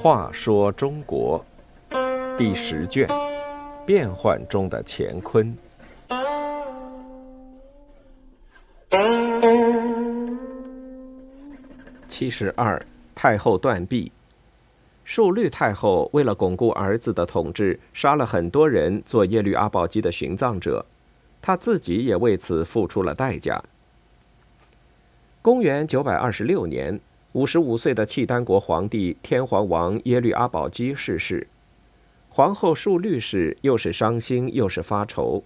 话说中国第十卷：变幻中的乾坤。七十二，太后断臂。述律太后为了巩固儿子的统治，杀了很多人做耶律阿保机的殉葬者，他自己也为此付出了代价。公元九百二十六年。五十五岁的契丹国皇帝天皇王耶律阿保机逝世，皇后述律氏又是伤心又是发愁。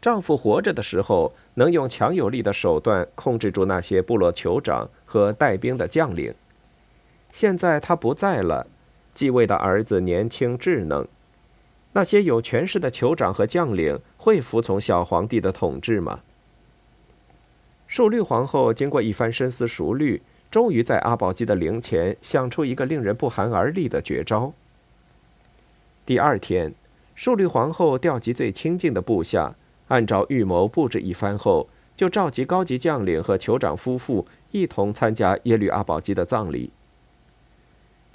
丈夫活着的时候能用强有力的手段控制住那些部落酋长和带兵的将领，现在他不在了，继位的儿子年轻智能，那些有权势的酋长和将领会服从小皇帝的统治吗？述律皇后经过一番深思熟虑。终于在阿保机的灵前想出一个令人不寒而栗的绝招。第二天，述律皇后调集最亲近的部下，按照预谋布置一番后，就召集高级将领和酋长夫妇一同参加耶律阿保机的葬礼。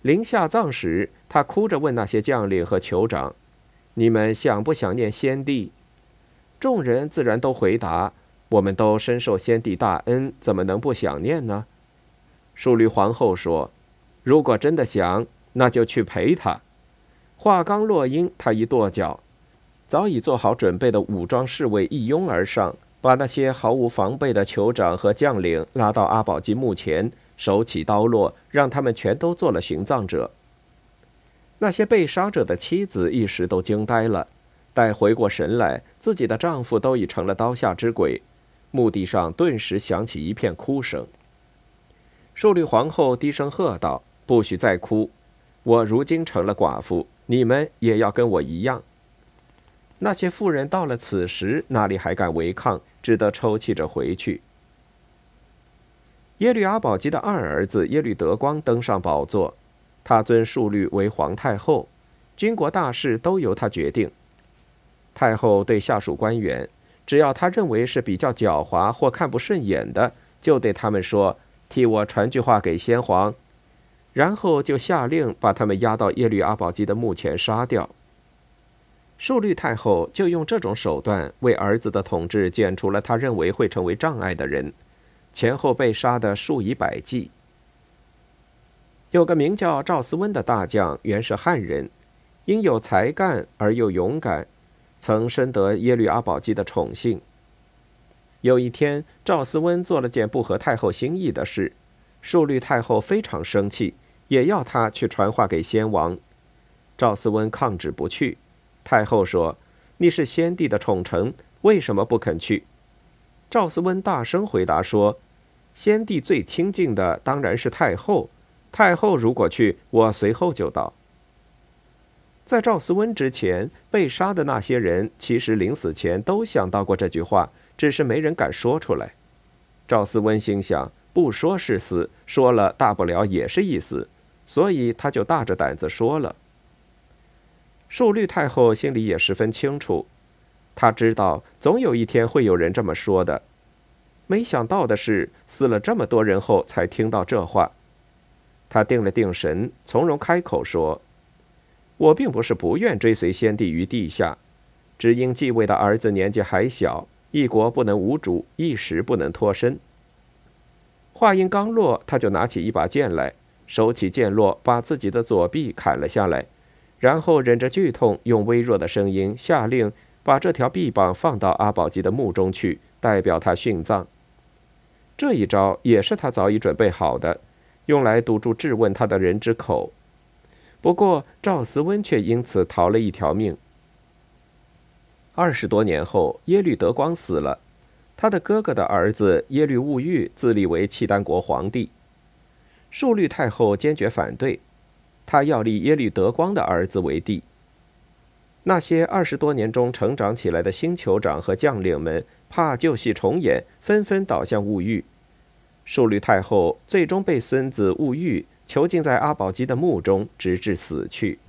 临下葬时，她哭着问那些将领和酋长：“你们想不想念先帝？”众人自然都回答：“我们都深受先帝大恩，怎么能不想念呢？”淑女皇后说：“如果真的想，那就去陪他。”话刚落音，他一跺脚，早已做好准备的武装侍卫一拥而上，把那些毫无防备的酋长和将领拉到阿保机墓前，手起刀落，让他们全都做了殉葬者。那些被杀者的妻子一时都惊呆了，待回过神来，自己的丈夫都已成了刀下之鬼，墓地上顿时响起一片哭声。淑律皇后低声喝道：“不许再哭！我如今成了寡妇，你们也要跟我一样。”那些妇人到了此时，哪里还敢违抗？只得抽泣着回去。耶律阿保机的二儿子耶律德光登上宝座，他尊淑律为皇太后，军国大事都由他决定。太后对下属官员，只要他认为是比较狡猾或看不顺眼的，就对他们说。替我传句话给先皇，然后就下令把他们押到耶律阿保机的墓前杀掉。述律太后就用这种手段为儿子的统治剪除了他认为会成为障碍的人，前后被杀的数以百计。有个名叫赵思温的大将，原是汉人，因有才干而又勇敢，曾深得耶律阿保机的宠幸。有一天，赵思温做了件不合太后心意的事，述律太后非常生气，也要他去传话给先王。赵思温抗旨不去。太后说：“你是先帝的宠臣，为什么不肯去？”赵思温大声回答说：“先帝最亲近的当然是太后，太后如果去，我随后就到。”在赵思温之前被杀的那些人，其实临死前都想到过这句话。只是没人敢说出来。赵思温心想，不说是死，说了大不了也是一死，所以他就大着胆子说了。树律太后心里也十分清楚，她知道总有一天会有人这么说的。没想到的是，死了这么多人后才听到这话。他定了定神，从容开口说：“我并不是不愿追随先帝于地下，只因继位的儿子年纪还小。”一国不能无主，一时不能脱身。话音刚落，他就拿起一把剑来，手起剑落，把自己的左臂砍了下来，然后忍着剧痛，用微弱的声音下令把这条臂膀放到阿保机的墓中去，代表他殉葬。这一招也是他早已准备好的，用来堵住质问他的人之口。不过赵思温却因此逃了一条命。二十多年后，耶律德光死了，他的哥哥的儿子耶律物欲自立为契丹国皇帝。述律太后坚决反对，他要立耶律德光的儿子为帝。那些二十多年中成长起来的新酋长和将领们怕旧戏重演，纷纷倒向物欲。淑律太后最终被孙子物欲囚禁在阿保机的墓中，直至死去。